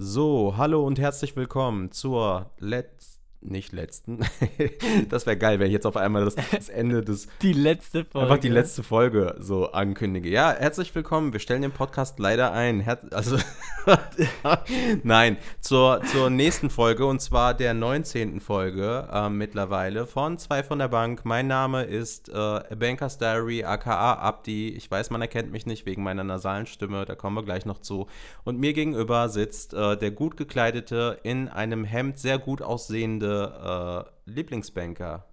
So, hallo und herzlich willkommen zur letzten, nicht letzten, das wäre geil, wenn ich jetzt auf einmal das, das Ende des, Die letzte Folge. einfach die letzte Folge so ankündige. Ja, herzlich willkommen, wir stellen den Podcast leider ein, Her also, nein, zur, zur nächsten Folge und zwar der 19. Folge äh, mittlerweile von Zwei von der Bank. Mein Name ist äh, A Banker's Diary, aka Abdi. Ich weiß, man erkennt mich nicht wegen meiner nasalen Stimme, da kommen wir gleich noch zu. Und mir gegenüber sitzt äh, der gut gekleidete, in einem Hemd sehr gut aussehende äh, Lieblingsbanker.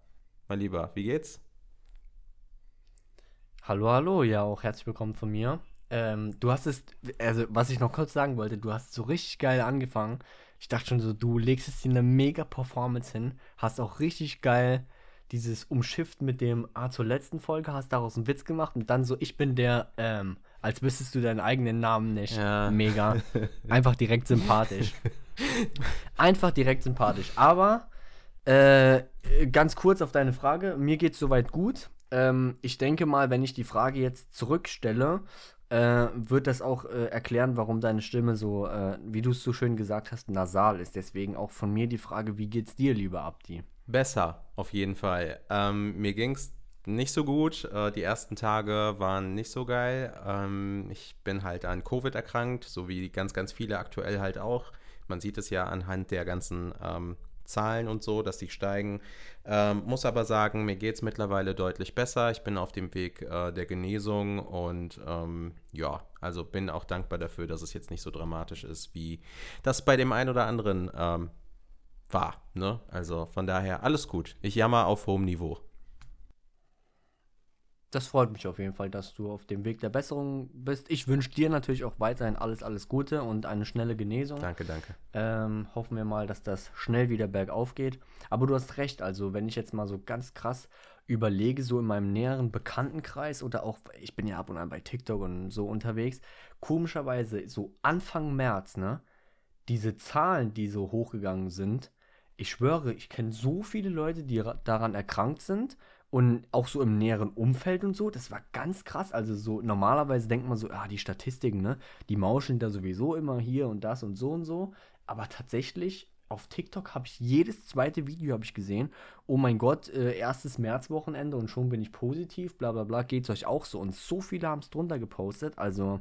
Mein Lieber, wie geht's? Hallo, hallo, ja, auch herzlich willkommen von mir. Ähm, du hast es, also was ich noch kurz sagen wollte, du hast so richtig geil angefangen. Ich dachte schon so, du legst es dir eine mega Performance hin, hast auch richtig geil dieses Umschifft mit dem A zur letzten Folge, hast daraus einen Witz gemacht und dann so, ich bin der, ähm, als wüsstest du deinen eigenen Namen nicht. Ja. Mega. Einfach direkt sympathisch. Einfach direkt sympathisch. Aber äh, ganz kurz auf deine Frage. Mir geht es soweit gut. Ähm, ich denke mal, wenn ich die Frage jetzt zurückstelle, äh, wird das auch äh, erklären, warum deine Stimme so, äh, wie du es so schön gesagt hast, nasal ist. Deswegen auch von mir die Frage, wie geht's dir, lieber Abdi? Besser, auf jeden Fall. Ähm, mir ging's nicht so gut. Äh, die ersten Tage waren nicht so geil. Ähm, ich bin halt an Covid erkrankt, so wie ganz, ganz viele aktuell halt auch. Man sieht es ja anhand der ganzen ähm, Zahlen und so, dass die steigen. Ähm, muss aber sagen, mir geht es mittlerweile deutlich besser. Ich bin auf dem Weg äh, der Genesung und ähm, ja, also bin auch dankbar dafür, dass es jetzt nicht so dramatisch ist, wie das bei dem einen oder anderen ähm, war. Ne? Also von daher alles gut. Ich jammer auf hohem Niveau. Das freut mich auf jeden Fall, dass du auf dem Weg der Besserung bist. Ich wünsche dir natürlich auch weiterhin alles, alles Gute und eine schnelle Genesung. Danke, danke. Ähm, hoffen wir mal, dass das schnell wieder bergauf geht. Aber du hast recht, also wenn ich jetzt mal so ganz krass überlege, so in meinem näheren Bekanntenkreis oder auch, ich bin ja ab und an bei TikTok und so unterwegs, komischerweise so Anfang März, ne, diese Zahlen, die so hochgegangen sind, ich schwöre, ich kenne so viele Leute, die ra- daran erkrankt sind und auch so im näheren Umfeld und so, das war ganz krass. Also so normalerweise denkt man so, ah, die Statistiken, ne, die mauscheln da sowieso immer hier und das und so und so. Aber tatsächlich auf TikTok habe ich jedes zweite Video habe ich gesehen. Oh mein Gott, äh, erstes Märzwochenende und schon bin ich positiv, bla bla bla. Geht's euch auch so? Und so viele haben es drunter gepostet. Also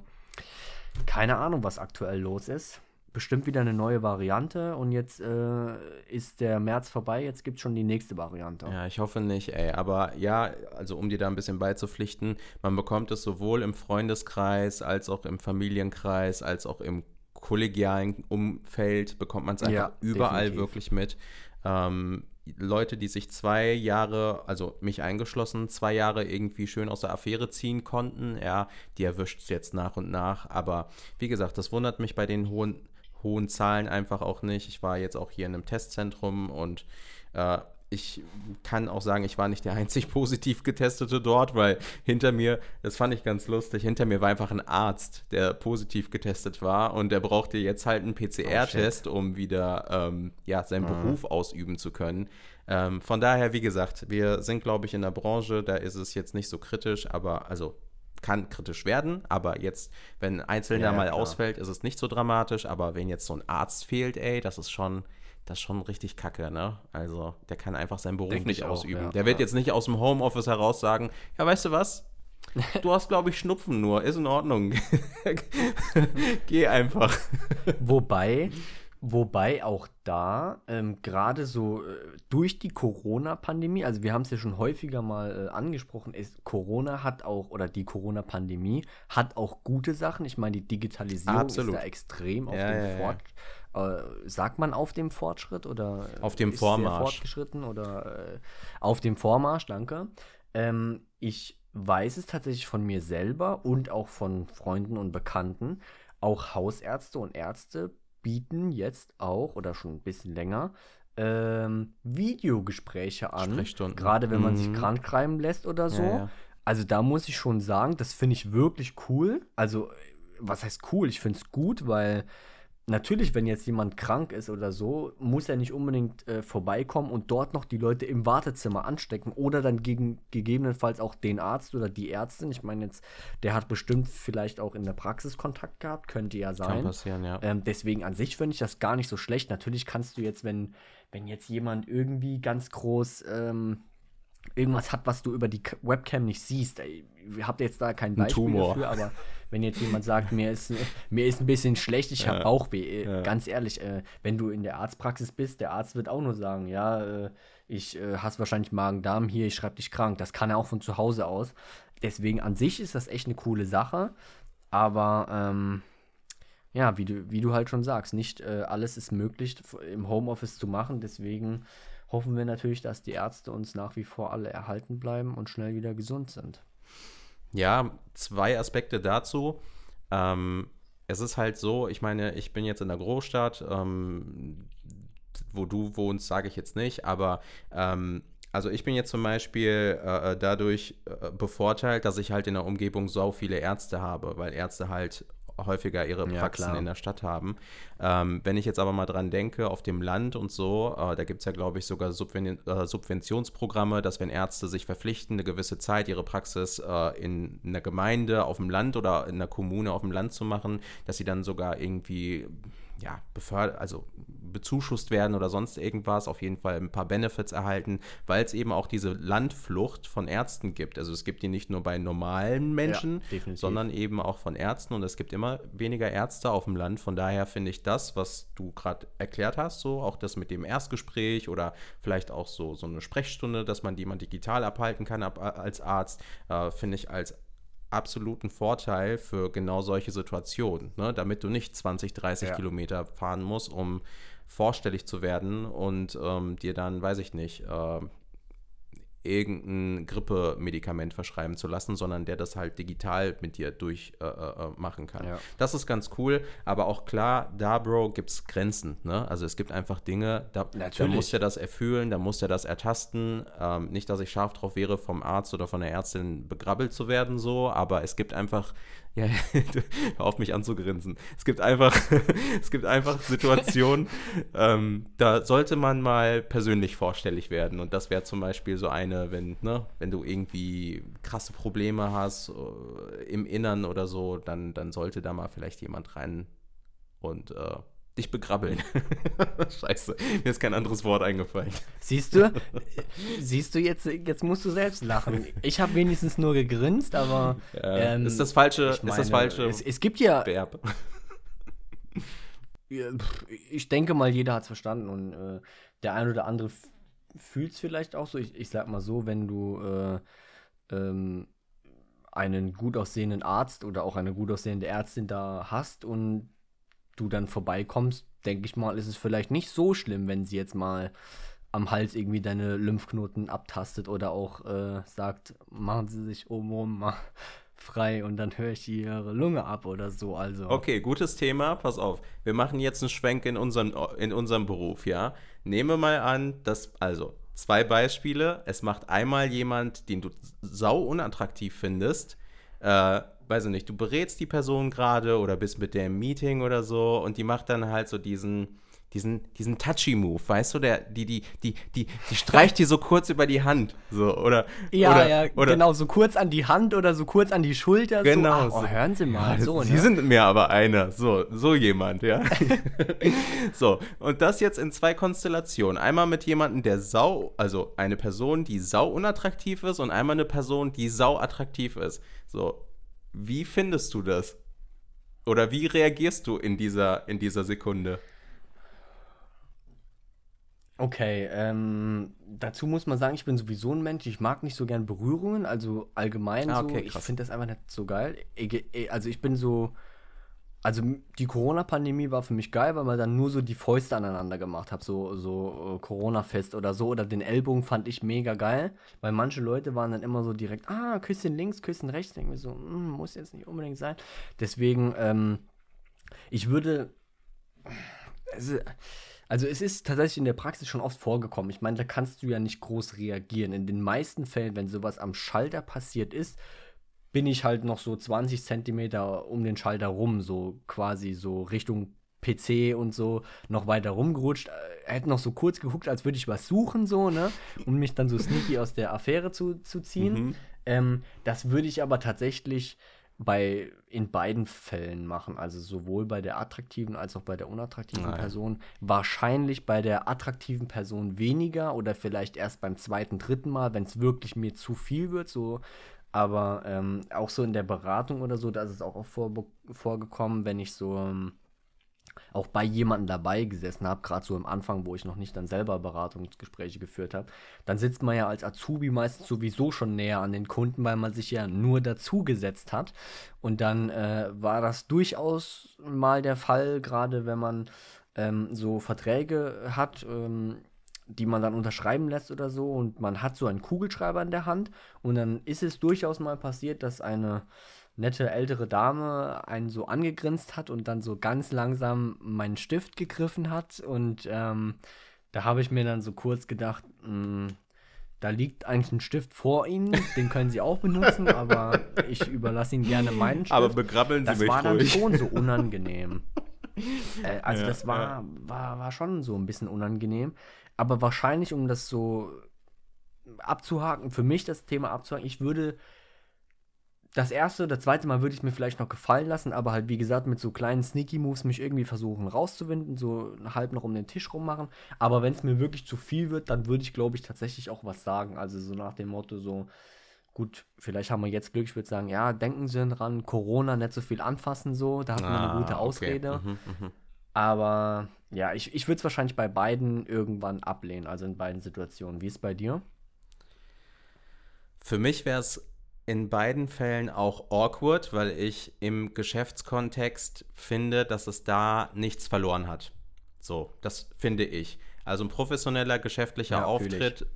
keine Ahnung, was aktuell los ist. Bestimmt wieder eine neue Variante und jetzt äh, ist der März vorbei, jetzt gibt es schon die nächste Variante. Ja, ich hoffe nicht, ey. Aber ja, also um dir da ein bisschen beizupflichten, man bekommt es sowohl im Freundeskreis als auch im Familienkreis, als auch im kollegialen Umfeld, bekommt man es einfach Ja, überall definitiv. wirklich mit. Ähm, Leute, die sich zwei Jahre, also mich eingeschlossen, zwei Jahre irgendwie schön aus der Affäre ziehen konnten, ja, die erwischt es jetzt nach und nach. Aber wie gesagt, das wundert mich bei den hohen, hohen Zahlen einfach auch nicht. Ich war jetzt auch hier in einem Testzentrum und äh, ich kann auch sagen, ich war nicht der einzig positiv getestete dort, weil hinter mir, das fand ich ganz lustig, hinter mir war einfach ein Arzt, der positiv getestet war und der brauchte jetzt halt einen PCR-Test, um wieder ähm, ja, seinen Beruf ausüben zu können. Ähm, von daher, wie gesagt, wir sind, glaube ich, in der Branche, da ist es jetzt nicht so kritisch, aber also kann kritisch werden, aber jetzt, wenn ein Einzelner Ja, mal klar. ausfällt, ist es nicht so dramatisch, aber wenn jetzt so ein Arzt fehlt, ey, das ist schon, das ist schon richtig kacke, ne? Also, der kann einfach seinen Beruf Denk nicht auch, ausüben. ja. der wird Ja. jetzt nicht aus dem Homeoffice heraus sagen, ja, weißt du was? Du hast, glaube ich, Schnupfen nur, ist in Ordnung. Geh einfach. Wobei, wobei auch da ähm, gerade so äh, durch die Corona-Pandemie, also wir haben es ja schon häufiger mal äh, angesprochen, ist Corona hat auch, oder die Corona-Pandemie hat auch gute Sachen. Ich meine, die Digitalisierung Absolut. ist da extrem auf Ja, dem ja. Fort. Äh, sagt man auf dem Fortschritt oder äh, Auf dem Vormarsch. fortgeschritten oder äh, auf dem Vormarsch, danke. Ähm, ich weiß es tatsächlich von mir selber und auch von Freunden und Bekannten. Auch Hausärzte und Ärzte bieten jetzt auch oder schon ein bisschen länger ähm, Videogespräche an. Gerade wenn man sich Mhm. krank schreiben lässt oder so. Ja, ja. Also da muss ich schon sagen, das finde ich wirklich cool. Also, äh, was heißt cool? Ich finde es gut, weil natürlich, wenn jetzt jemand krank ist oder so, muss er nicht unbedingt äh, vorbeikommen und dort noch die Leute im Wartezimmer anstecken oder dann gegen, gegebenenfalls auch den Arzt oder die Ärztin. Ich meine jetzt, der hat bestimmt vielleicht auch in der Praxis Kontakt gehabt, könnte ja sein. Kann passieren, ja. Ähm, deswegen an sich finde ich das gar nicht so schlecht. Natürlich kannst du jetzt, wenn, wenn jetzt jemand irgendwie ganz groß ähm, irgendwas hat, was du über die Webcam nicht siehst. Ey, habt jetzt da kein Beispiel dafür, aber wenn jetzt jemand sagt, mir ist, mir ist ein bisschen schlecht, ich habe ja. Bauchweh, äh, ja. ganz ehrlich, äh, wenn du in der Arztpraxis bist, der Arzt wird auch nur sagen, ja, äh, ich äh, hast wahrscheinlich Magen-Darm hier, ich schreibe dich krank. Das kann er auch von zu Hause aus. Deswegen an sich ist das echt eine coole Sache, aber ähm, ja, wie du, wie du halt schon sagst, nicht äh, alles ist möglich im Homeoffice zu machen, deswegen hoffen wir natürlich, dass die Ärzte uns nach wie vor alle erhalten bleiben und schnell wieder gesund sind. Ja, zwei Aspekte dazu. Ähm, es ist halt so, ich meine, ich bin jetzt in der Großstadt, ähm, wo du wohnst, sage ich jetzt nicht, aber ähm, also ich bin jetzt zum Beispiel äh, äh dadurch äh, bevorteilt, dass ich halt in der Umgebung so viele Ärzte habe, weil Ärzte halt häufiger ihre Praxen ja, in der Stadt haben. Ähm, wenn ich jetzt aber mal dran denke, auf dem Land und so, äh, da gibt es ja, glaube ich, sogar Subven äh, Subventionsprogramme, dass wenn Ärzte sich verpflichten, eine gewisse Zeit ihre Praxis äh, in einer Gemeinde auf dem Land oder in einer Kommune auf dem Land zu machen, dass sie dann sogar irgendwie ja, befördert, also bezuschusst werden oder sonst irgendwas, auf jeden Fall ein paar Benefits erhalten, weil es eben auch diese Landflucht von Ärzten gibt. Also es gibt die nicht nur bei normalen Menschen, ja, sondern eben auch von Ärzten und es gibt immer weniger Ärzte auf dem Land. Von daher finde ich das, was du gerade erklärt hast, so auch das mit dem Erstgespräch oder vielleicht auch so, so eine Sprechstunde, dass man die man digital abhalten kann ab, als Arzt, äh, finde ich als absoluten Vorteil für genau solche Situationen, ne? damit du nicht 20, 30 ja. Kilometer fahren musst, um vorstellig zu werden und ähm, dir dann, weiß ich nicht, äh, irgendein Grippemedikament verschreiben zu lassen, sondern der das halt digital mit dir durchmachen äh, äh, kann. Ja. Das ist ganz cool, aber auch klar, da, Bro, gibt es Grenzen. Ne? Also es gibt einfach Dinge, da, da muss er das erfüllen, da muss er das ertasten. Ähm, nicht, dass ich scharf drauf wäre, vom Arzt oder von der Ärztin begrabbelt zu werden, so, aber es gibt einfach ja, hör auf mich anzugrinsen. Es gibt einfach, es gibt einfach Situationen, ähm, da sollte man mal persönlich vorstellig werden. Und das wäre zum Beispiel so eine, wenn, ne, wenn du irgendwie krasse Probleme hast äh, im Innern oder so, dann, dann sollte da mal vielleicht jemand rein und äh, dich begrabbeln. Scheiße, mir ist kein anderes Wort eingefallen. Siehst du? Siehst du jetzt, jetzt musst du selbst lachen. Ich habe wenigstens nur gegrinst, aber. Ja, ähm, ist das falsche, meine, ist das falsche es, es gibt ja. Verb. ich denke mal, jeder hat es verstanden und äh, der ein oder andere fühlt es vielleicht auch so. Ich, ich sag mal so, wenn du äh, ähm, einen gut aussehenden Arzt oder auch eine gut aussehende Ärztin da hast und du dann vorbeikommst, denke ich mal, ist es vielleicht nicht so schlimm, wenn sie jetzt mal am Hals irgendwie deine Lymphknoten abtastet oder auch äh, sagt, machen Sie sich obenrum mal frei und dann höre ich Ihre Lunge ab oder so. Also. Okay, gutes Thema. Pass auf. Wir machen jetzt einen Schwenk in unserem, in unserem Beruf, ja. Nehme mal an, dass, also, zwei Beispiele. Es macht einmal jemand, den du sau unattraktiv findest, äh, weiß ich nicht, du berätst die Person gerade oder bist mit der im Meeting oder so und die macht dann halt so diesen, diesen, diesen Touchy-Move, weißt du, der, die, die, die, die, die streicht dir so kurz über die Hand, so, oder, ja, oder, ja, oder, genau, so kurz an die Hand oder so kurz an die Schulter, genau, so, ach, oh, hören Sie mal, ja, so, Sie ne? sind mir aber einer, so, so jemand, ja, so, und das jetzt in zwei Konstellationen, einmal mit jemandem, der sau, also eine Person, die sau unattraktiv ist und einmal eine Person, die sau attraktiv ist, so, wie findest du das? Oder wie reagierst du in dieser, in dieser Sekunde? Okay, ähm, dazu muss man sagen, ich bin sowieso ein Mensch, ich mag nicht so gern Berührungen, also allgemein ah, okay, so, ich finde das einfach nicht so geil. Also ich bin so, also die Corona-Pandemie war für mich geil, weil man dann nur so die Fäuste aneinander gemacht hat, so, so äh, Corona-Fest oder so. Oder den Ellbogen fand ich mega geil, weil manche Leute waren dann immer so direkt, ah, Küsschen links, Küsschen rechts. Denke mir so, mm, muss jetzt nicht unbedingt sein. Deswegen, ähm, ich würde. Also, also es ist tatsächlich in der Praxis schon oft vorgekommen. Ich meine, da kannst du ja nicht groß reagieren. In den meisten Fällen, wenn sowas am Schalter passiert ist, bin ich halt noch so 20 Zentimeter um den Schalter rum, so quasi so Richtung PC und so noch weiter rumgerutscht. Er hätte noch so kurz geguckt, als würde ich was suchen, so, ne? Um mich dann so sneaky aus der Affäre zu, zu ziehen. Mhm. Ähm, das würde ich aber tatsächlich bei in beiden Fällen machen, also sowohl bei der attraktiven als auch bei der unattraktiven Nein. Person. Wahrscheinlich bei der attraktiven Person weniger oder vielleicht erst beim zweiten, dritten Mal, wenn es wirklich mir zu viel wird. So, aber ähm, auch so in der Beratung oder so, da ist es auch oft vor, vorgekommen, wenn ich so ähm, auch bei jemandem dabei gesessen habe, gerade so am Anfang, wo ich noch nicht dann selber Beratungsgespräche geführt habe, dann sitzt man ja als Azubi meistens sowieso schon näher an den Kunden, weil man sich ja nur dazugesetzt hat. Und dann äh, war das durchaus mal der Fall, gerade wenn man ähm, so Verträge hat. Ähm, die man dann unterschreiben lässt oder so und man hat so einen Kugelschreiber in der Hand und dann ist es durchaus mal passiert, dass eine nette ältere Dame einen so angegrinst hat und dann so ganz langsam meinen Stift gegriffen hat. Und ähm, da habe ich mir dann so kurz gedacht, mh, da liegt eigentlich ein Stift vor Ihnen, den können Sie auch benutzen, aber ich überlasse Ihnen gerne meinen Stift. Aber begrabbeln Sie das mich war dann ruhig. schon so unangenehm. Äh, also Ja, das war, war, war schon so ein bisschen unangenehm. Aber wahrscheinlich, um das so abzuhaken, für mich das Thema abzuhaken, ich würde das erste, das zweite Mal würde ich mir vielleicht noch gefallen lassen, aber halt wie gesagt mit so kleinen Sneaky Moves mich irgendwie versuchen rauszuwinden, so halb noch um den Tisch rummachen. Aber wenn es mir wirklich zu viel wird, dann würde ich glaube ich tatsächlich auch was sagen. Also so nach dem Motto so, gut, vielleicht haben wir jetzt Glück, ich würde sagen, ja, denken Sie dran, Corona nicht so viel anfassen so, da hat man eine gute Ah, okay. Ausrede. Mhm, mhm. Aber ja, ich, ich würde es wahrscheinlich bei beiden irgendwann ablehnen, also in beiden Situationen. Wie ist es bei dir? Für mich wäre es in beiden Fällen auch awkward, weil ich im Geschäftskontext finde, dass es da nichts verloren hat. So, das finde ich. Also ein professioneller geschäftlicher Ja. Auftritt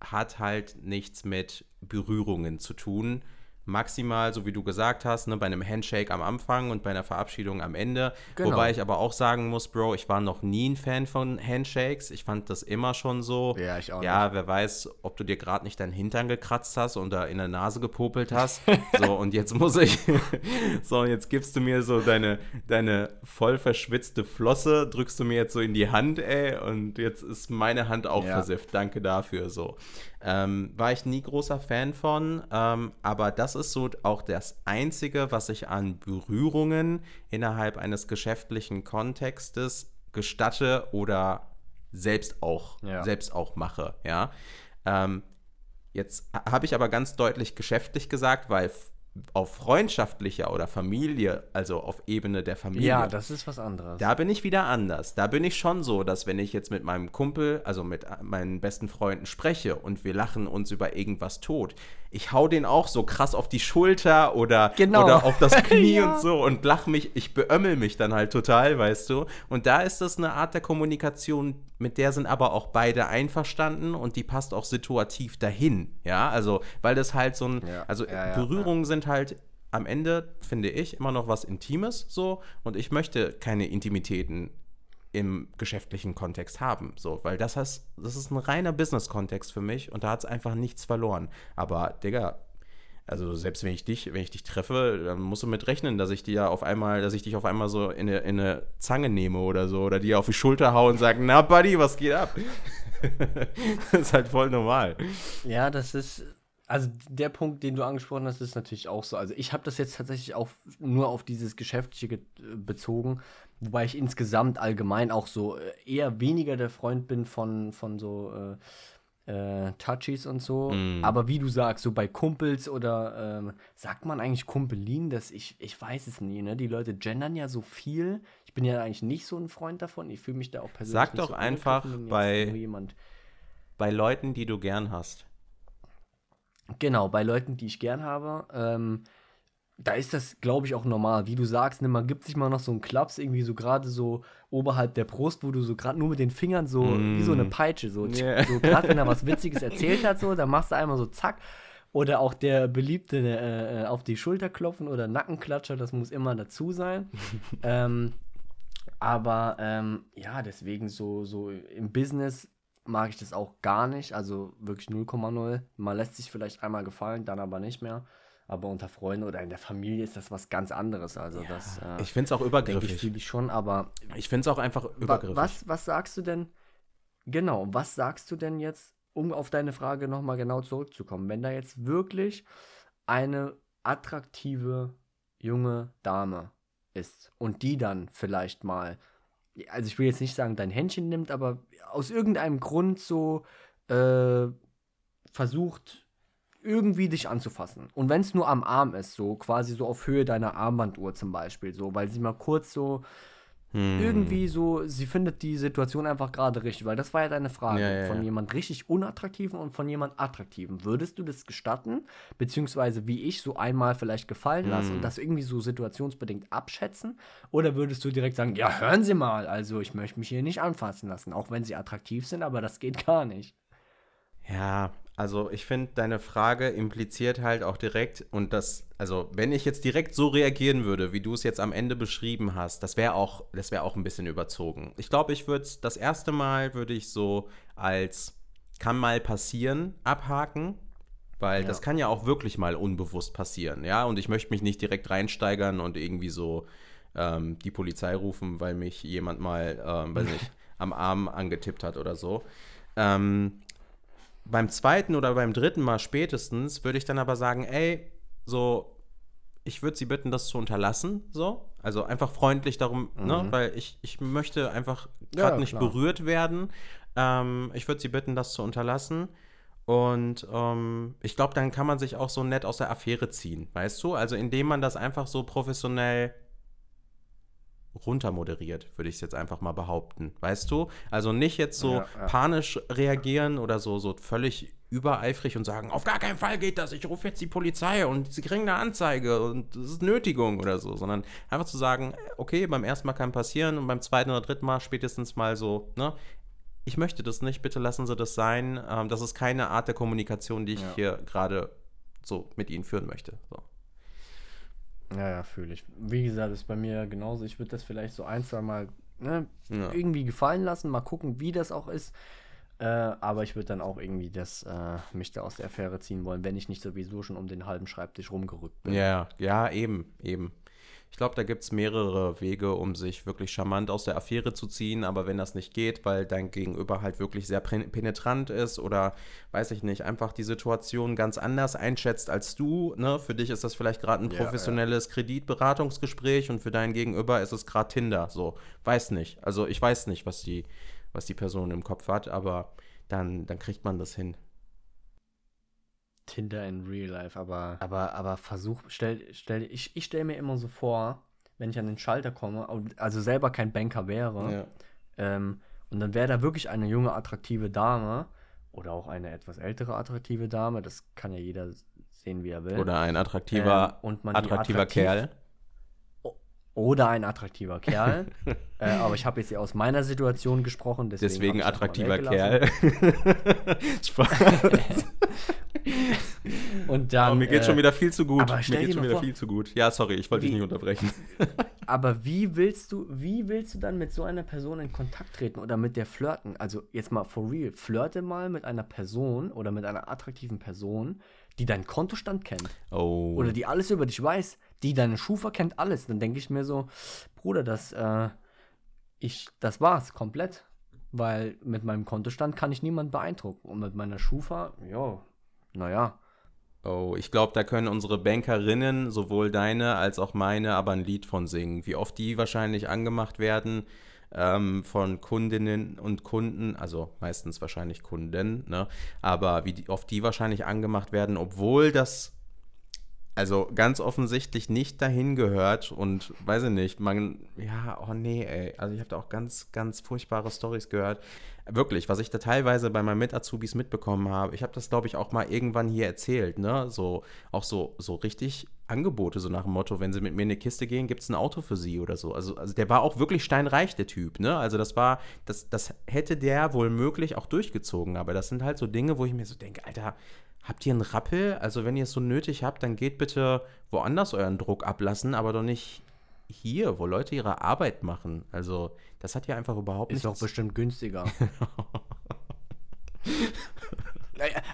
hat halt nichts mit Berührungen zu tun. Maximal, so wie du gesagt hast, ne, bei einem Handshake am Anfang und bei einer Verabschiedung am Ende. Genau. Wobei ich aber auch sagen muss, Bro, ich war noch nie ein Fan von Handshakes. Ich fand das immer schon so. Ja, ich auch Ja, wer weiß, ob du dir gerade nicht deinen Hintern gekratzt hast und da in der Nase gepopelt hast. so, und jetzt muss ich. so, und jetzt gibst du mir so deine, deine voll verschwitzte Flosse, drückst du mir jetzt so in die Hand, ey, und jetzt ist meine Hand auch Ja. versifft. Danke dafür. So. Ähm, war ich nie großer Fan von, ähm, aber das ist so auch das Einzige, was ich an Berührungen innerhalb eines geschäftlichen Kontextes gestatte oder selbst auch, Ja. selbst auch mache, ja. Ähm, jetzt habe ich aber ganz deutlich geschäftlich gesagt, weil auf freundschaftlicher oder Familie, also auf Ebene der Familie, Ja, das ist was anderes. da bin ich wieder anders. Da bin ich schon so, dass wenn ich jetzt mit meinem Kumpel, also mit meinen besten Freunden spreche und wir lachen uns über irgendwas tot, ich hau den auch so krass auf die Schulter oder, Genau. oder auf das Knie Ja. und so und lach mich, ich beömmel mich dann halt total, weißt du. Und da ist das eine Art der Kommunikation, mit der sind aber auch beide einverstanden und die passt auch situativ dahin, ja. Also, weil das halt so ein, Ja. also Ja, ja, Berührungen sind halt am Ende, finde ich, immer noch was Intimes so und ich möchte keine Intimitäten im geschäftlichen Kontext haben, so, weil das heißt, das ist ein reiner Business-Kontext für mich und da hat es einfach nichts verloren. Aber, Digga, also selbst wenn ich dich, wenn ich dich treffe, dann musst du mit rechnen, dass ich dir auf einmal, dass ich dich auf einmal so in eine, in eine Zange nehme oder so oder dir auf die Schulter haue und sage, na Buddy, was geht ab? das ist halt voll normal. Ja, das ist. Also der Punkt, den du angesprochen hast, ist natürlich auch so. Also ich habe das jetzt tatsächlich auch nur auf dieses Geschäftliche ge- bezogen, wobei ich insgesamt allgemein auch so äh, eher weniger der Freund bin von, von so äh, äh, Touchies und so. Mm. Aber wie du sagst, so bei Kumpels oder ähm, sagt man eigentlich Kumpelin, dass ich, ich weiß es nie, ne? Die Leute gendern ja so viel. Ich bin ja eigentlich nicht so ein Freund davon. Ich fühle mich da auch persönlich Sag nicht doch so einfach bei- Bei Leuten, die du gern hast. Genau, bei Leuten, die ich gern habe, ähm, da ist das, glaube ich, auch normal. Wie du sagst, ne, man gibt sich mal noch so einen Klaps, irgendwie so gerade so oberhalb der Brust, wo du so gerade nur mit den Fingern so, wie so eine Peitsche, so, Yeah. so gerade wenn er was Witziges erzählt hat, so, dann machst du einmal so zack. Oder auch der beliebte äh, äh, auf die Schulter klopfen oder Nackenklatscher, das muss immer dazu sein. ähm, aber ähm, ja, deswegen so, so im Business mag ich das auch gar nicht. Also wirklich 0,0. Man lässt sich vielleicht einmal gefallen, dann aber nicht mehr. aber unter Freunden oder in der Familie ist das was ganz anderes. Also Ja, das äh, ich finde es auch übergriffig. ich, fühle ich schon, aber Ich finde es auch einfach übergriffig. was, was sagst du denn, genau, was sagst du denn jetzt, um auf deine Frage nochmal genau zurückzukommen, wenn da jetzt wirklich eine attraktive junge Dame ist und die dann vielleicht mal, also ich will jetzt nicht sagen, dein Händchen nimmt, aber aus irgendeinem Grund so äh, versucht, irgendwie dich anzufassen. Und wenn es nur am Arm ist, so quasi so auf Höhe deiner Armbanduhr zum Beispiel, so, weil sie mal kurz so Hm. irgendwie so, sie findet die Situation einfach gerade richtig, weil das war ja deine Frage. Ja, ja, von ja. jemand richtig unattraktiven und von jemand attraktiven. Würdest du das gestatten, beziehungsweise wie ich so einmal vielleicht gefallen lassen Hm. und das irgendwie so situationsbedingt abschätzen? Oder würdest du direkt sagen, ja, hören Sie mal, also ich möchte mich hier nicht anfassen lassen, auch wenn sie attraktiv sind, aber das geht gar nicht. Ja, also ich finde, deine Frage impliziert halt auch direkt, und das, also wenn ich jetzt direkt so reagieren würde, wie du es jetzt am Ende beschrieben hast, das wäre auch, das wäre auch ein bisschen überzogen. Ich glaube, ich würde das erste Mal würde ich so als kann mal passieren abhaken, weil Ja. das kann ja auch wirklich mal unbewusst passieren, ja. Und ich möchte mich nicht direkt reinsteigern und irgendwie so ähm, die Polizei rufen, weil mich jemand mal, ähm, weiß nicht, am Arm angetippt hat oder so. Ähm, beim zweiten oder beim dritten Mal spätestens würde ich dann aber sagen, ey, so, ich würde sie bitten, das zu unterlassen, so. Also einfach freundlich darum, ne, Mhm. weil ich, ich möchte einfach gerade ja, nicht klar. berührt werden. Ähm, ich würde sie bitten, das zu unterlassen. Und ähm, ich glaube, dann kann man sich auch so nett aus der Affäre ziehen, weißt du? Also indem man das einfach so professionell runtermoderiert, würde ich es jetzt einfach mal behaupten, weißt du? Also nicht jetzt so Ja, ja. panisch reagieren oder so, so völlig übereifrig und sagen, auf gar keinen Fall geht das, ich rufe jetzt die Polizei und sie kriegen eine Anzeige und das ist Nötigung oder so, sondern einfach zu sagen, okay, beim ersten Mal kann passieren und beim zweiten oder dritten Mal spätestens mal so, ne? Ich möchte das nicht, bitte lassen Sie das sein. Ähm, das ist keine Art der Kommunikation, die ich Ja. hier gerade so mit Ihnen führen möchte. So. Ja, ja, fühle ich. Wie gesagt, ist bei mir genauso. Ich würde das vielleicht so ein, zwei Mal ne, Ja. irgendwie gefallen lassen, mal gucken, wie das auch ist. Äh, aber ich würde dann auch irgendwie das, äh, mich da aus der Affäre ziehen wollen, wenn ich nicht sowieso schon um den halben Schreibtisch rumgerückt bin. Ja, ja, eben, eben. Ich glaube, da gibt es mehrere Wege, um sich wirklich charmant aus der Affäre zu ziehen, aber wenn das nicht geht, weil dein Gegenüber halt wirklich sehr pen- penetrant ist oder, weiß ich nicht, einfach die Situation ganz anders einschätzt als du, ne? Für dich ist das vielleicht gerade ein Ja, ja. professionelles Kreditberatungsgespräch und für dein Gegenüber ist es gerade Tinder, so. Weiß nicht. Also ich weiß nicht, was die, was die Person im Kopf hat, aber dann, dann kriegt man das hin. Tinder in Real Life, aber, aber, aber versuch, stell, stell, ich, ich stelle mir immer so vor, wenn ich an den Schalter komme, also selber kein Banker wäre, Ja. Ähm, und dann wäre da wirklich eine junge, attraktive Dame oder auch eine etwas ältere, attraktive Dame. Das kann ja jeder sehen, wie er will. Oder ein attraktiver, Ähm, und man attraktiver attraktiv- Kerl. Oder ein attraktiver Kerl. äh, aber ich habe jetzt aus meiner Situation gesprochen. Deswegen, Deswegen attraktiver. Kerl. Spaß. Und dann. Oh, mir geht äh, schon wieder viel zu gut. Mir geht schon wieder vor- viel zu gut. Ja, sorry, ich wollte dich nicht unterbrechen. Aber wie willst du, wie willst du dann mit so einer Person in Kontakt treten oder mit der flirten? Also jetzt mal for real, flirte mal mit einer Person oder mit einer attraktiven Person, die deinen Kontostand kennt Oh. oder die alles über dich weiß, die deine Schufa kennt alles. Dann denke ich mir so, Bruder, das, äh, ich, das war's komplett. Weil mit meinem Kontostand kann ich niemanden beeindrucken. Und mit meiner Schufa, ja, naja. Oh, ich glaube, da können unsere Bankerinnen, sowohl deine als auch meine, aber ein Lied von singen. Wie oft die wahrscheinlich angemacht werden ähm, von Kundinnen und Kunden, also meistens wahrscheinlich Kunden, ne? Aber wie die, oft die wahrscheinlich angemacht werden, obwohl das also ganz offensichtlich nicht dahin gehört und weiß ich nicht, man, ja, oh nee, ey, also ich habe da auch ganz, ganz furchtbare Stories gehört. Wirklich, was ich da teilweise bei meinen Mit-Azubis mitbekommen habe, ich habe das, glaube ich, auch mal irgendwann hier erzählt, ne, so, auch so, so richtig Angebote, so nach dem Motto, wenn sie mit mir in eine Kiste gehen, gibt es ein Auto für sie oder so. Also, also der war auch wirklich steinreich, der Typ, ne, also das war, das, das hätte der wohl möglich auch durchgezogen, aber das sind halt so Dinge, wo ich mir so denke, Alter, Habt ihr einen Rappel? Also, wenn ihr es so nötig habt, dann geht bitte woanders euren Druck ablassen, aber doch nicht hier, wo Leute ihre Arbeit machen. Also, das hat ja einfach überhaupt Ist nichts. auch bestimmt günstiger.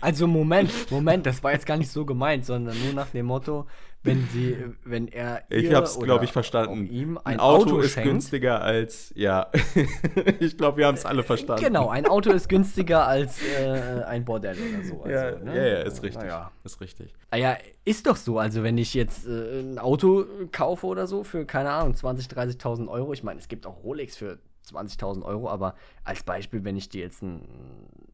Also Moment, Moment, das war jetzt gar nicht so gemeint, sondern nur nach dem Motto, wenn sie, wenn er Ich ihr hab's, glaube ich, verstanden. ihm ein ein Auto, Auto, ist schenkt. günstiger als, ja. ich glaube, wir haben es alle verstanden. Genau, ein Auto ist günstiger als äh, ein Bordell oder so. Ja, also, ne? ja, ja, ist richtig. Naja. Ist richtig. Ah ja, ist doch so. Also, wenn ich jetzt äh, ein Auto kaufe oder so für, keine Ahnung, 20.000, 30.000 Euro. Ich meine, es gibt auch Rolex für 20.000 Euro, aber als Beispiel, wenn ich dir jetzt ein,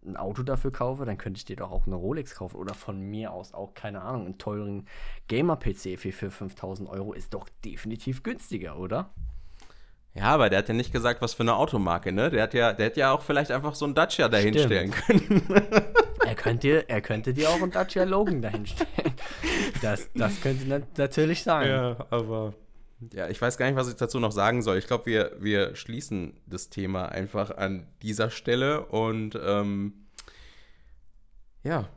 ein Auto dafür kaufe, dann könnte ich dir doch auch eine Rolex kaufen oder von mir aus auch, keine Ahnung, einen teuren Gamer-PC für 4.000, 5.000 Euro ist doch definitiv günstiger, oder? Ja, aber der hat ja nicht gesagt, was für eine Automarke, ne? Der hat ja, der hätte ja auch vielleicht einfach so einen Dacia dahinstellen können. Er könnte, er könnte dir auch einen Dacia Logan dahinstellen. Das, das könnte nat natürlich sein. Ja, aber ja, ich weiß gar nicht, was ich dazu noch sagen soll. Ich glaube, wir, wir schließen das Thema einfach an dieser Stelle und ähm, ja.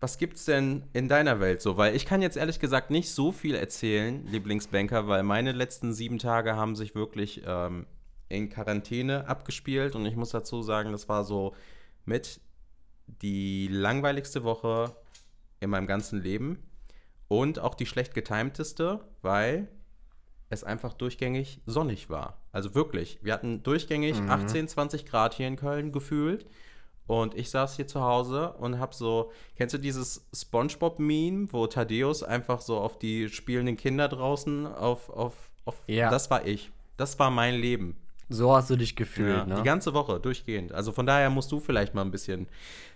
Was gibt's denn in deiner Welt so? Weil ich kann jetzt ehrlich gesagt nicht so viel erzählen, Lieblingsbanker, weil meine letzten sieben Tage haben sich wirklich ähm, in Quarantäne abgespielt und ich muss dazu sagen, das war so mit die langweiligste Woche in meinem ganzen Leben und auch die schlecht getimteste, weil es einfach durchgängig sonnig war. Also wirklich, wir hatten durchgängig 18, 20 Grad hier in Köln gefühlt. Und ich saß hier zu Hause und hab so, kennst du dieses SpongeBob-Meme, wo Thaddeus einfach so auf die spielenden Kinder draußen auf, auf, auf Ja. das war ich. Das war mein Leben. So hast du dich gefühlt, Ja, ne? Die ganze Woche durchgehend. Also von daher musst du vielleicht mal ein bisschen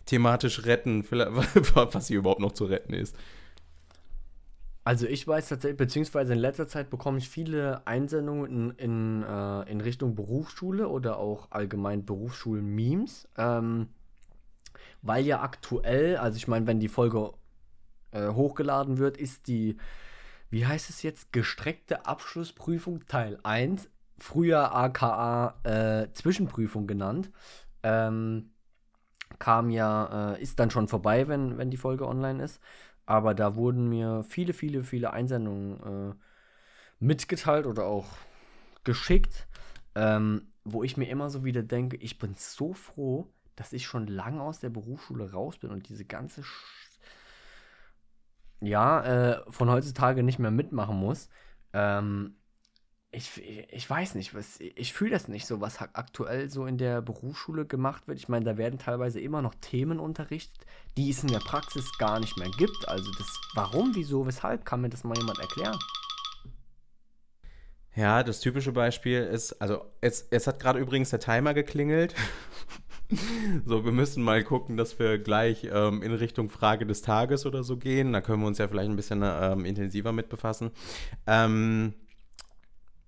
thematisch retten, vielleicht- was hier überhaupt noch zu retten ist. Also ich weiß tatsächlich, beziehungsweise in letzter Zeit bekomme ich viele Einsendungen in, in, äh, in Richtung Berufsschule oder auch allgemein Berufsschulen-Memes. Ähm, weil ja aktuell, also ich meine, wenn die Folge äh, hochgeladen wird, ist die, wie heißt es jetzt, gestreckte Abschlussprüfung Teil 1, früher aka äh, Zwischenprüfung genannt. Ähm, kam ja, äh, ist dann schon vorbei, wenn, wenn die Folge online ist. Aber da wurden mir viele, viele, viele Einsendungen äh, mitgeteilt oder auch geschickt, ähm, wo ich mir immer so wieder denke, ich bin so froh, dass ich schon lange aus der Berufsschule raus bin und diese ganze Sch ja, äh, von heutzutage nicht mehr mitmachen muss. Ähm, ich, ich weiß nicht, was, ich fühle das nicht so, was aktuell so in der Berufsschule gemacht wird. Ich meine, da werden teilweise immer noch Themen unterrichtet, die es in der Praxis gar nicht mehr gibt. Also das, warum, wieso, weshalb, kann mir das mal jemand erklären? Ja, das typische Beispiel ist, also jetzt, jetzt hat gerade übrigens der Timer geklingelt. so, wir müssen mal gucken, dass wir gleich ähm, in Richtung Frage des Tages oder so gehen. Da können wir uns ja vielleicht ein bisschen ähm, intensiver mit befassen. Ähm,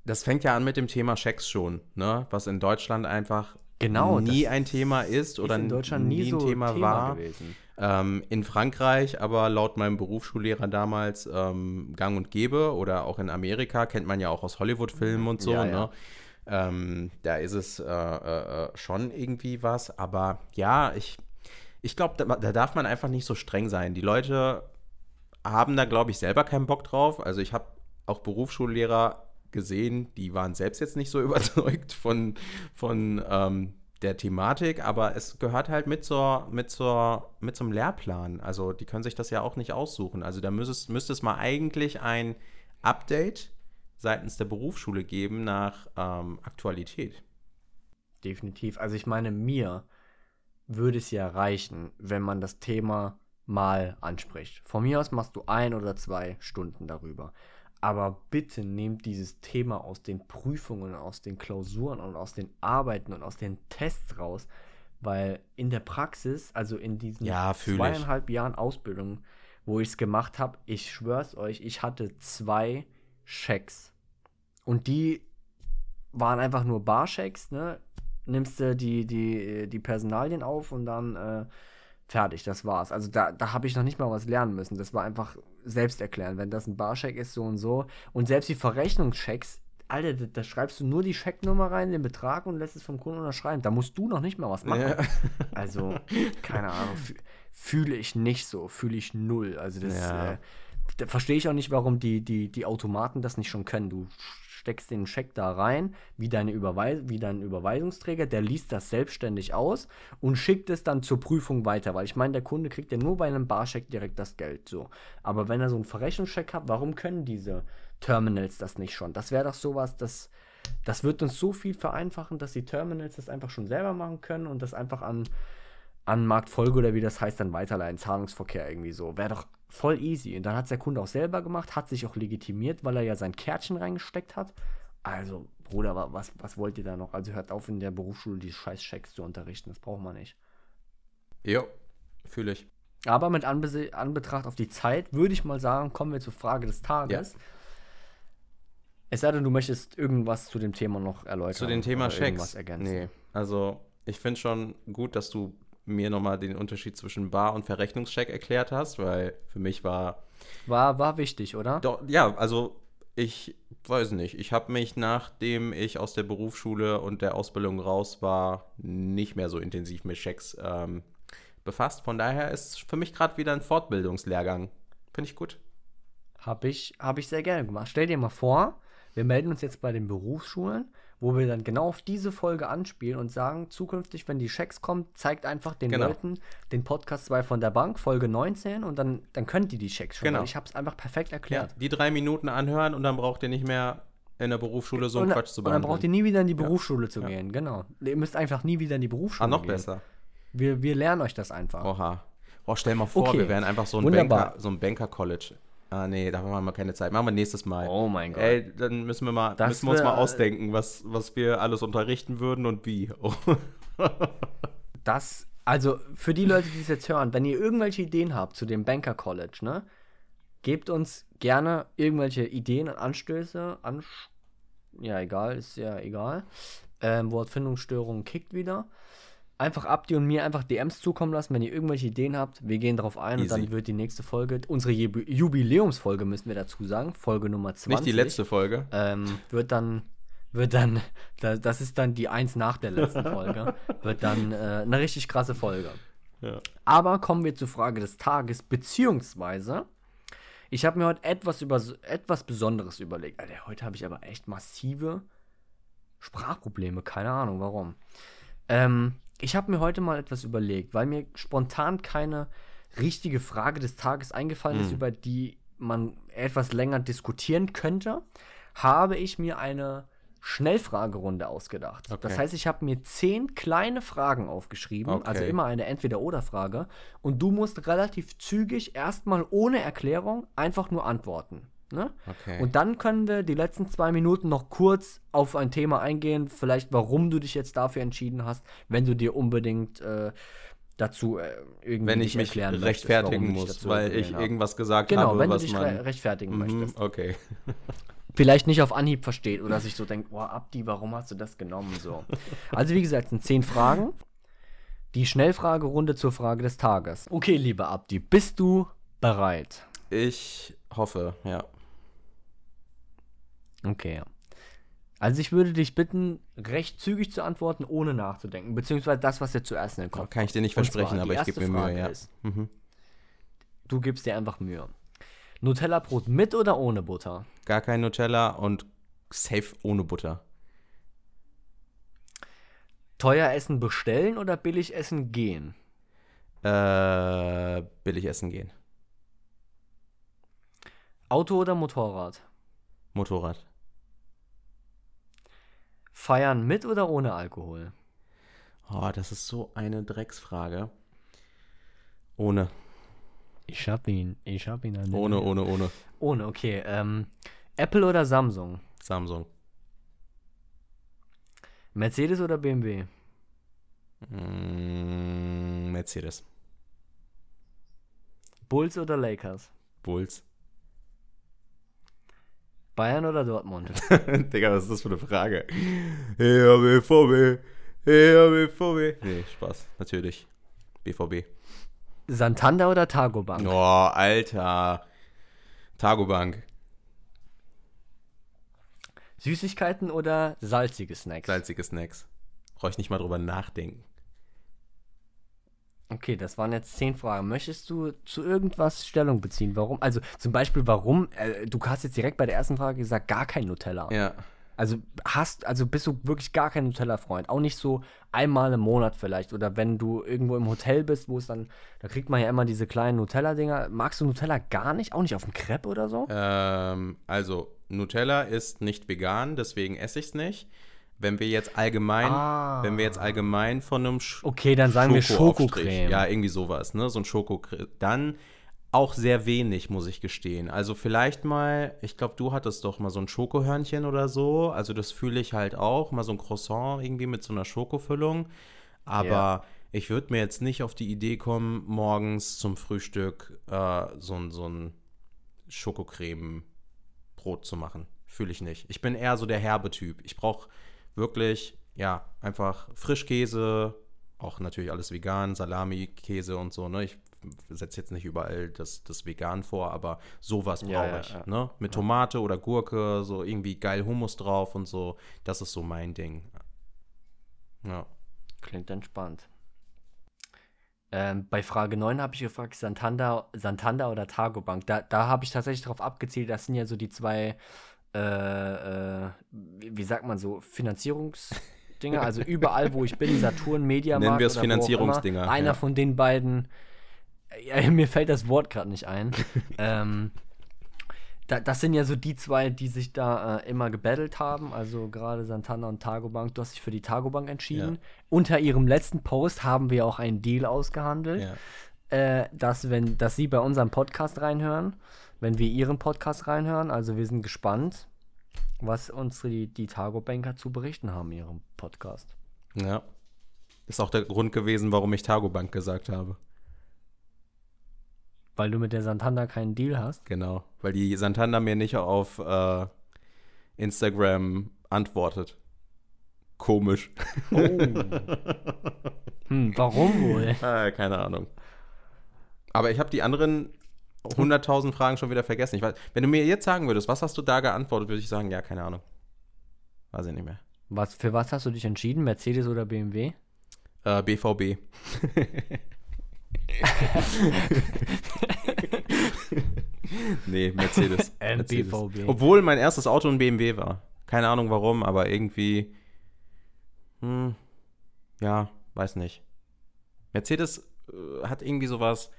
das fängt ja an mit dem Thema Schecks schon, ne? was in Deutschland einfach Genau, nie ein Thema ist oder ist in Deutschland nie, so ein Thema, war. gewesen. Ähm, in Frankreich, aber laut meinem Berufsschullehrer damals ähm, gang und gäbe oder auch in Amerika, kennt man ja auch aus Hollywood-Filmen und so, Ja, ne? ja. Ähm, da ist es äh, äh, äh, schon irgendwie was, aber ja, ich, ich glaube, da, da darf man einfach nicht so streng sein. Die Leute haben da, glaube ich, selber keinen Bock drauf. Also ich habe auch Berufsschullehrer gesehen, die waren selbst jetzt nicht so überzeugt von, von ähm, der Thematik, aber es gehört halt mit zur, mit zur, mit zum Lehrplan. Also die können sich das ja auch nicht aussuchen. Also da müsste es, müsste es mal eigentlich ein Update seitens der Berufsschule geben nach ähm, Aktualität. Definitiv. Also ich meine, mir würde es ja reichen, wenn man das Thema mal anspricht. Von mir aus machst du ein oder zwei Stunden darüber. Aber bitte nehmt dieses Thema aus den Prüfungen, aus den Klausuren und aus den Arbeiten und aus den Tests raus, weil in der Praxis, also in diesen Ja, fühl ich. zweieinhalb Jahren Ausbildung, wo ich es gemacht habe, ich schwör's euch, ich hatte zwei Schecks. Und die waren einfach nur Barchecks, ne? Nimmst du die, die, die Personalien auf und dann äh, fertig, das war's. Also da, da habe ich noch nicht mal was lernen müssen. Das war einfach selbst erklären. Wenn das ein Barcheck ist, so und so. Und selbst die Verrechnungschecks, Alter, da, da schreibst du nur die Schecknummer rein, den Betrag und lässt es vom Kunden unterschreiben. Da musst du noch nicht mal was machen. Ja. Also, keine Ahnung, fü- fühle ich nicht so, fühle ich null. Also das Ja. äh, da verstehe ich auch nicht, warum die, die, die Automaten das nicht schon können. Du steckst den Scheck da rein, wie, deine Überweis wie dein Überweisungsträger, der liest das selbstständig aus und schickt es dann zur Prüfung weiter, weil ich meine, der Kunde kriegt ja nur bei einem Barscheck direkt das Geld, so. Aber wenn er so einen Verrechnungscheck hat, warum können diese Terminals das nicht schon? Das wäre doch sowas, das, das wird uns so viel vereinfachen, dass die Terminals das einfach schon selber machen können und das einfach an an Marktfolge oder wie das heißt, dann weiterleiten, Zahlungsverkehr irgendwie so. Wäre doch voll easy. Und dann hat es der Kunde auch selber gemacht, hat sich auch legitimiert, weil er ja sein Kärtchen reingesteckt hat. Also, Bruder, was, was wollt ihr da noch? Also hört auf, in der Berufsschule die scheiß Schecks zu unterrichten. Das braucht man nicht. Jo, fühle ich. Aber mit Anbe Anbetracht auf die Zeit würde ich mal sagen, kommen wir zur Frage des Tages. Ja. Es sei denn, du möchtest irgendwas zu dem Thema noch erläutern. Zu dem Thema Schecks? Nee, also ich finde schon gut, dass du mir nochmal den Unterschied zwischen Bar- und Verrechnungscheck erklärt hast, weil für mich war. War, war wichtig, oder? Doch, ja, also ich weiß nicht. Ich habe mich, nachdem ich aus der Berufsschule und der Ausbildung raus war, nicht mehr so intensiv mit Schecks ähm, befasst. Von daher ist für mich gerade wieder ein Fortbildungslehrgang. Finde ich gut. Habe ich, hab ich sehr gerne gemacht. Stell dir mal vor, wir melden uns jetzt bei den Berufsschulen wo wir dann genau auf diese Folge anspielen und sagen, zukünftig, wenn die Schecks kommen, zeigt einfach den genau. Leuten den Podcast 2 von der Bank, Folge 19, und dann, dann könnt ihr die Schecks schon. Genau. Ich habe es einfach perfekt erklärt. Ja, die drei Minuten anhören und dann braucht ihr nicht mehr in der Berufsschule so einen Quatsch zu behandeln. Und dann braucht ihr nie wieder in die Berufsschule ja. zu gehen, genau. Ihr müsst einfach nie wieder in die Berufsschule gehen. Ah, noch gehen. besser. Wir, wir lernen euch das einfach. Oha. Oh, stell mal vor, okay. wir wären einfach so ein Banker, so ein Banker-College. Ah, nee, da haben wir mal keine Zeit. Machen wir nächstes Mal. Oh mein Gott. Ey, dann müssen wir mal, müssen wir uns mal ausdenken, was, was wir alles unterrichten würden und wie. Oh. das, also für die Leute, die es jetzt hören, wenn ihr irgendwelche Ideen habt zu dem Banker College, ne, gebt uns gerne irgendwelche Ideen und Anstöße. Ans ja, egal, ist ja egal. Ähm, Wortfindungsstörungen kickt wieder einfach Abdi und mir einfach DMs zukommen lassen, wenn ihr irgendwelche Ideen habt. Wir gehen darauf ein Easy. und dann wird die nächste Folge, unsere Jubiläumsfolge müssen wir dazu sagen, Folge Nummer 20. Nicht die letzte Folge. Ähm, wird dann, wird dann, das ist dann die eins nach der letzten Folge, wird dann äh, eine richtig krasse Folge. Ja. Aber kommen wir zur Frage des Tages, beziehungsweise, ich habe mir heute etwas, über, etwas Besonderes überlegt. Alter, heute habe ich aber echt massive Sprachprobleme, keine Ahnung warum. Ähm, ich habe mir heute mal etwas überlegt, weil mir spontan keine richtige Frage des Tages eingefallen mhm. ist, über die man etwas länger diskutieren könnte, habe ich mir eine Schnellfragerunde ausgedacht. Okay. Das heißt, ich habe mir zehn kleine Fragen aufgeschrieben, okay. also immer eine Entweder-Oder-Frage, und du musst relativ zügig erstmal ohne Erklärung einfach nur antworten. Ne? Okay. Und dann können wir die letzten zwei Minuten noch kurz auf ein Thema eingehen, vielleicht warum du dich jetzt dafür entschieden hast, wenn du dir unbedingt äh, dazu äh, irgendwie wenn ich mich erklären rechtfertigen möchtest, muss, weil ich habe. irgendwas gesagt genau, habe, Genau, wenn du dich re rechtfertigen mhm, möchtest. Okay. vielleicht nicht auf Anhieb versteht oder sich so denkt, boah, Abdi, warum hast du das genommen? So. Also wie gesagt, sind zehn Fragen. Die Schnellfragerunde zur Frage des Tages. Okay, lieber Abdi, bist du bereit? Ich hoffe, ja. Okay. Also ich würde dich bitten, recht zügig zu antworten, ohne nachzudenken. Beziehungsweise das, was dir zuerst in den Kopf Kann ich dir nicht versprechen, aber ich gebe mir Mühe, ja. Ist, mhm. Du gibst dir einfach Mühe. Nutella-Brot mit oder ohne Butter? Gar kein Nutella und safe ohne Butter. Teuer Essen bestellen oder billig essen gehen? Äh, billig essen gehen. Auto oder Motorrad? Motorrad. Feiern mit oder ohne Alkohol? Oh, das ist so eine Drecksfrage. Ohne. Ich hab ihn. Ich hab ihn. An ohne, ohne, ohne. Ohne, okay. Ähm, Apple oder Samsung? Samsung. Mercedes oder BMW? Mm, Mercedes. Bulls oder Lakers? Bulls. Bayern oder Dortmund? Digga, was ist das für eine Frage? Ja, BVB. Ja, BVB. Nee, Spaß, natürlich. BVB. Santander oder Tagobank? Oh, Alter. Tagobank. Süßigkeiten oder salzige Snacks? Salzige Snacks. Brauche ich nicht mal drüber nachdenken. Okay, das waren jetzt zehn Fragen. Möchtest du zu irgendwas Stellung beziehen? Warum? Also zum Beispiel, warum? Äh, du hast jetzt direkt bei der ersten Frage gesagt, gar kein Nutella. Ja. Also hast, also bist du wirklich gar kein Nutella-Freund. Auch nicht so einmal im Monat vielleicht. Oder wenn du irgendwo im Hotel bist, wo es dann, da kriegt man ja immer diese kleinen Nutella-Dinger. Magst du Nutella gar nicht? Auch nicht auf dem Crepe oder so? Ähm, also, Nutella ist nicht vegan, deswegen esse ich es nicht. Wenn wir jetzt allgemein, Ah. wenn wir jetzt allgemein von einem Sch Okay, dann sagen wir Schokoaufstrich, Schokocreme. Ja, irgendwie sowas, ne? So ein Schokocreme. Dann auch sehr wenig, muss ich gestehen. Also vielleicht mal, ich glaube, du hattest doch mal so ein Schokohörnchen oder so. Also das fühle ich halt auch. Mal so ein Croissant irgendwie mit so einer Schokofüllung. Aber Ja. ich würde mir jetzt nicht auf die Idee kommen, morgens zum Frühstück äh, so, ein- so ein Schokocreme-Brot zu machen. Fühle ich nicht. Ich bin eher so der herbe Typ. Ich brauche wirklich, ja, einfach Frischkäse, auch natürlich alles vegan, Salami, Käse und so, ne? Ich setze jetzt nicht überall das, das vegan vor, aber sowas brauche Ja, ja, ich, ja. ne? Mit Tomate oder Gurke, so irgendwie geil Hummus drauf und so. Das ist so mein Ding. Ja. Klingt entspannt. Ähm, bei Frage 9 habe ich gefragt, Santander, Santander oder Targobank. Da, da habe ich tatsächlich darauf abgezielt, das sind ja so die zwei, äh, äh, wie, sagt man so, Finanzierungsdinger. Also überall, wo ich bin, Saturn, Mediamarkt Nennen wir es auch immer, Finanzierungsdinger, Einer ja. von den beiden, ja, mir fällt das Wort gerade nicht ein. ähm, da, das sind ja so die zwei, die sich da äh, immer gebettelt haben. Also gerade Santana und Targobank. Du hast dich für die Targobank entschieden. Ja. Unter ihrem letzten Post haben wir auch einen Deal ausgehandelt, ja. äh, dass, wenn, dass sie bei unserem Podcast reinhören, wenn wir ihren Podcast reinhören. Also wir sind gespannt, was uns die, die Targobanker zu berichten haben in ihrem Podcast. Ja. Ist auch der Grund gewesen, warum ich Targobank gesagt habe. Weil du mit der Santander keinen Deal hast. Genau. Weil die Santander mir nicht auf äh, Instagram antwortet. Komisch. Oh. hm, warum wohl? Ah, keine Ahnung. Aber ich habe die anderen 100.000 Fragen schon wieder vergessen. Ich weiß, wenn du mir jetzt sagen würdest, was hast du da geantwortet, würde ich sagen, ja, keine Ahnung. Weiß ich nicht mehr. Was, für was hast du dich entschieden? Mercedes oder BMW? Äh, BVB. nee, Mercedes. Ähm, Mercedes. BVB. Obwohl mein erstes Auto ein BMW war. Keine Ahnung warum, aber irgendwie. Hm, ja, weiß nicht. Mercedes äh, hat irgendwie sowas.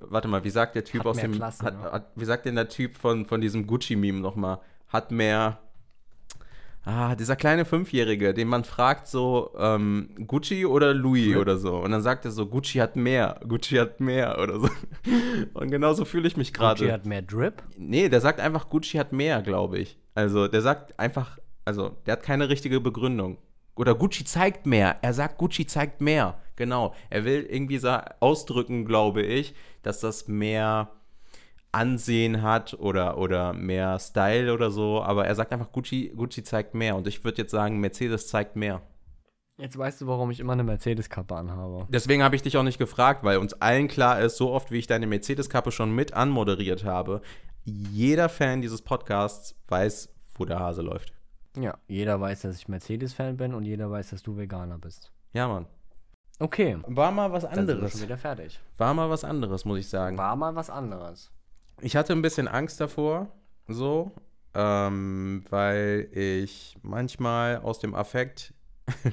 Warte mal, wie sagt der Typ Hat aus dem. Klasse, hat, ne? hat, wie sagt denn der Typ von, von diesem Gucci-Meme nochmal? Hat mehr. Ah, dieser kleine Fünfjährige, den man fragt so, ähm, Gucci oder Louis oder so. Und dann sagt er so, Gucci hat mehr, Gucci hat mehr oder so. Und genauso fühle ich mich Gucci gerade. hat mehr Drip. Nee, der sagt einfach, Gucci hat mehr, glaube ich. Also, der sagt einfach, also, der hat keine richtige Begründung. Oder Gucci zeigt mehr. Er sagt, Gucci zeigt mehr. Genau. Er will irgendwie ausdrücken, glaube ich, dass das mehr Ansehen hat oder, oder mehr Style oder so. Aber er sagt einfach, Gucci, Gucci zeigt mehr. Und ich würde jetzt sagen, Mercedes zeigt mehr. Jetzt weißt du, warum ich immer eine Mercedes-Kappe anhabe. Deswegen habe ich dich auch nicht gefragt, weil uns allen klar ist, so oft wie ich deine Mercedes-Kappe schon mit anmoderiert habe, jeder Fan dieses Podcasts weiß, wo der Hase läuft. Ja, jeder weiß, dass ich Mercedes-Fan bin und jeder weiß, dass du Veganer bist. Ja, Mann. Okay, War mal was dann sind wir schon anderes. wieder fertig. War mal was anderes, muss ich sagen. War mal was anderes. Ich hatte ein bisschen Angst davor, so, ähm, weil ich manchmal aus dem Affekt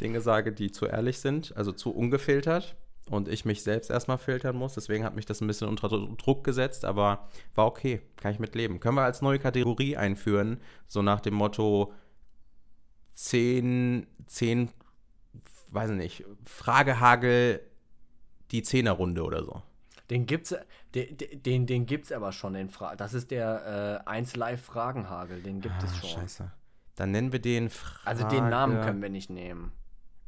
Dinge sage, die zu ehrlich sind, also zu ungefiltert und ich mich selbst erstmal filtern muss. Deswegen hat mich das ein bisschen unter Druck gesetzt, aber war okay, kann ich mitleben. Können wir als neue Kategorie einführen, so nach dem Motto 10, 10, weiß nicht, Fragehagel, die Zehnerrunde oder so. Den gibt's, den, den, den gibt's aber schon, den Fra das ist der äh, 1 Live Fragenhagel, den gibt es Ah, schon. Scheiße. Dann nennen wir den Frage. Also den Namen können wir nicht nehmen.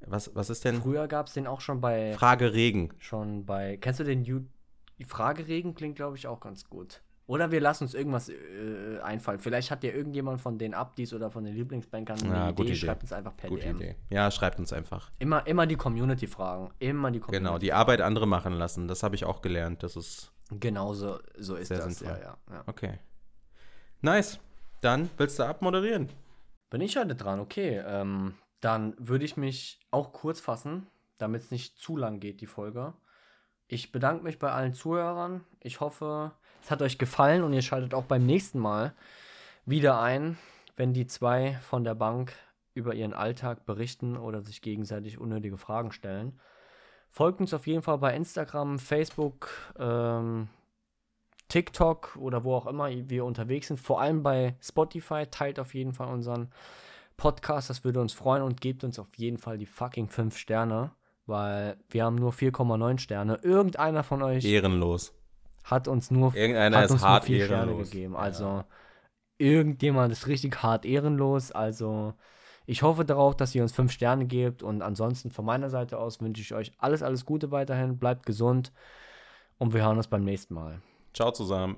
Was, was ist denn? Früher gab's den auch schon bei, Frage Regen. schon bei, kennst du den You Frageregen? Klingt, glaube ich, auch ganz gut. Oder wir lassen uns irgendwas äh, einfallen. Vielleicht hat ja irgendjemand von den Abdis oder von den Lieblingsbankern eine Ja, Idee. gute Idee. Schreibt uns einfach per Gute DM. Idee. Ja, schreibt uns einfach. Immer, immer die Community fragen. Immer die Community. Genau, die Arbeit andere machen lassen. Das habe ich auch gelernt. Das ist Genau so, so ist das. Ja, sinnvoll. ja, ja. okay. Nice. Dann willst du abmoderieren? Bin ich heute dran, okay. Ähm, dann würde ich mich auch kurz fassen. damit es nicht zu lang geht, die Folge. Ich bedanke mich bei allen Zuhörern. Ich hoffe, es hat euch gefallen und ihr schaltet auch beim nächsten Mal wieder ein, wenn die zwei von der Bank über ihren Alltag berichten oder sich gegenseitig unnötige Fragen stellen. Folgt uns auf jeden Fall bei Instagram, Facebook, ähm, TikTok oder wo auch immer wir unterwegs sind. Vor allem bei Spotify. Teilt auf jeden Fall unseren Podcast. Das würde uns freuen und gebt uns auf jeden Fall die fucking 5 Sterne, weil wir haben nur 4,9 Sterne. Irgendeiner von euch Ehrenlos. Hat uns nur, Irgendeiner hat uns hart vier Sterne gegeben. Ja. Also irgendjemand ist richtig hart ehrenlos. Also ich hoffe darauf, dass ihr uns 5 Sterne gebt. Und ansonsten von meiner Seite aus wünsche ich euch alles, alles Gute weiterhin. Bleibt gesund und wir hören uns beim nächsten Mal. Ciao zusammen.